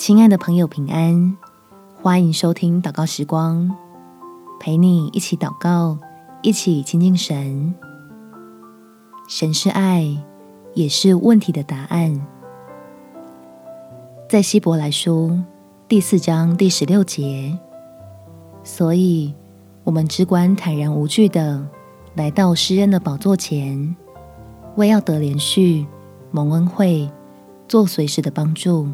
亲爱的朋友，平安！欢迎收听祷告时光，陪你一起祷告，一起亲近神。神是爱，也是问题的答案。在希伯来书第四章第十六节，所以我们只管坦然无惧的来到施恩的宝座前，为要得连续、蒙恩惠、做随时的帮助。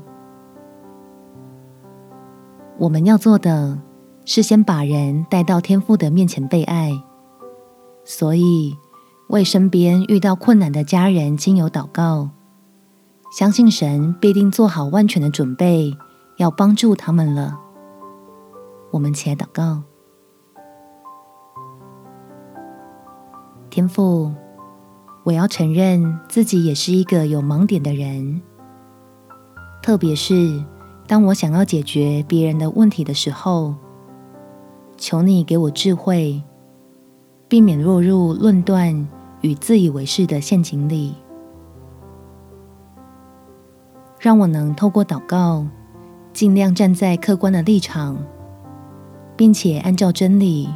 我们要做的是先把人带到天父的面前被爱，所以为身边遇到困难的家人经由祷告，相信神必定做好万全的准备，要帮助他们了。我们起来祷告，天父，我要承认自己也是一个有盲点的人，特别是。当我想要解决别人的问题的时候，求你给我智慧，避免落入论断与自以为是的陷阱里，让我能透过祷告，尽量站在客观的立场，并且按照真理，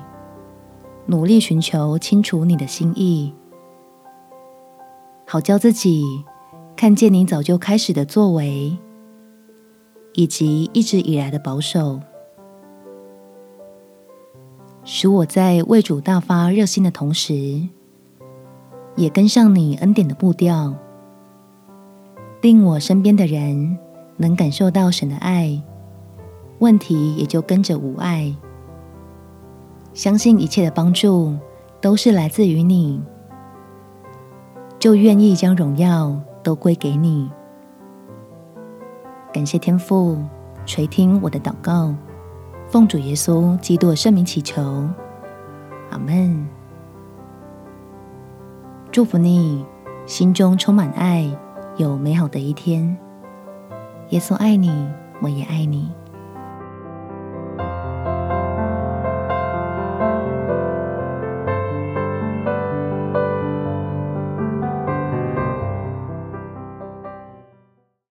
努力寻求清楚你的心意，好叫自己看见你早就开始的作为。以及一直以来的保守，使我在为主大发热心的同时，也跟上你恩典的步调，令我身边的人能感受到神的爱，问题也就跟着无碍。相信一切的帮助都是来自于你，就愿意将荣耀都归给你。感谢天父垂听我的祷告，奉主耶稣基督的圣名祈求，阿门。祝福你，心中充满爱，有美好的一天。耶稣爱你，我也爱你。